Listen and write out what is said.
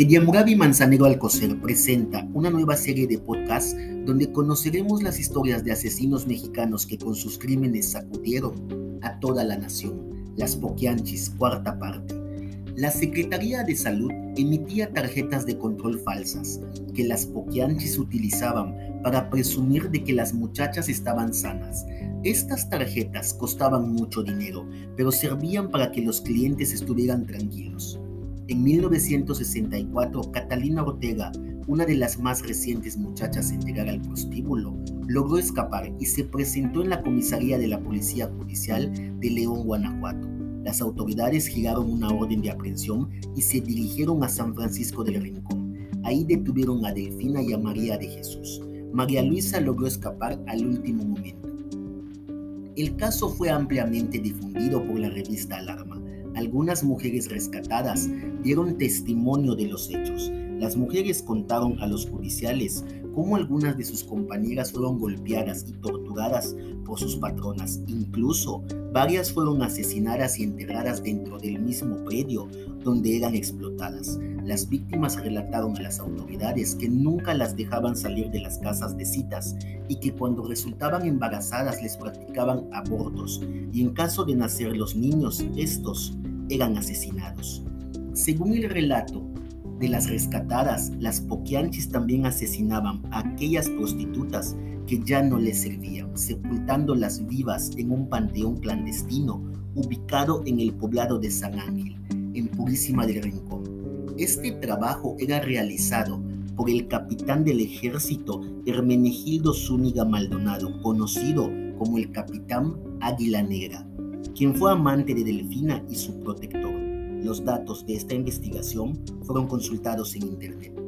Ediamurabi Manzanero Alcocer presenta una nueva serie de podcasts donde conoceremos las historias de asesinos mexicanos que con sus crímenes sacudieron a toda la nación. Las Poquianchis, cuarta parte. La Secretaría de Salud emitía tarjetas de control falsas que las Poquianchis utilizaban para presumir de que las muchachas estaban sanas. Estas tarjetas costaban mucho dinero, pero servían para que los clientes estuvieran tranquilos. En 1964, Catalina Ortega, una de las más recientes muchachas en llegar al prostíbulo, logró escapar y se presentó en la comisaría de la Policía Judicial de León, Guanajuato. Las autoridades giraron una orden de aprehensión y se dirigieron a San Francisco del Rincón. Ahí detuvieron a Delfina y a María de Jesús. María Luisa logró escapar al último momento. El caso fue ampliamente difundido por la revista Alarma algunas mujeres rescatadas dieron testimonio de los hechos. Las mujeres contaron a los judiciales cómo algunas de sus compañeras fueron golpeadas y torturadas por sus patronas. Incluso varias fueron asesinadas y enterradas dentro del mismo predio donde eran explotadas. Las víctimas relataron a las autoridades que nunca las dejaban salir de las casas de citas y que cuando resultaban embarazadas les practicaban abortos y en caso de nacer los niños, estos eran asesinados. Según el relato de las rescatadas, las poquianchis también asesinaban a aquellas prostitutas que ya no les servían, sepultándolas vivas en un panteón clandestino ubicado en el poblado de San Ángel, en Purísima del Rincón. Este trabajo era realizado por el capitán del ejército Hermenegildo Zúñiga Maldonado, conocido como el capitán Águila Negra quien fue amante de Delfina y su protector. Los datos de esta investigación fueron consultados en Internet.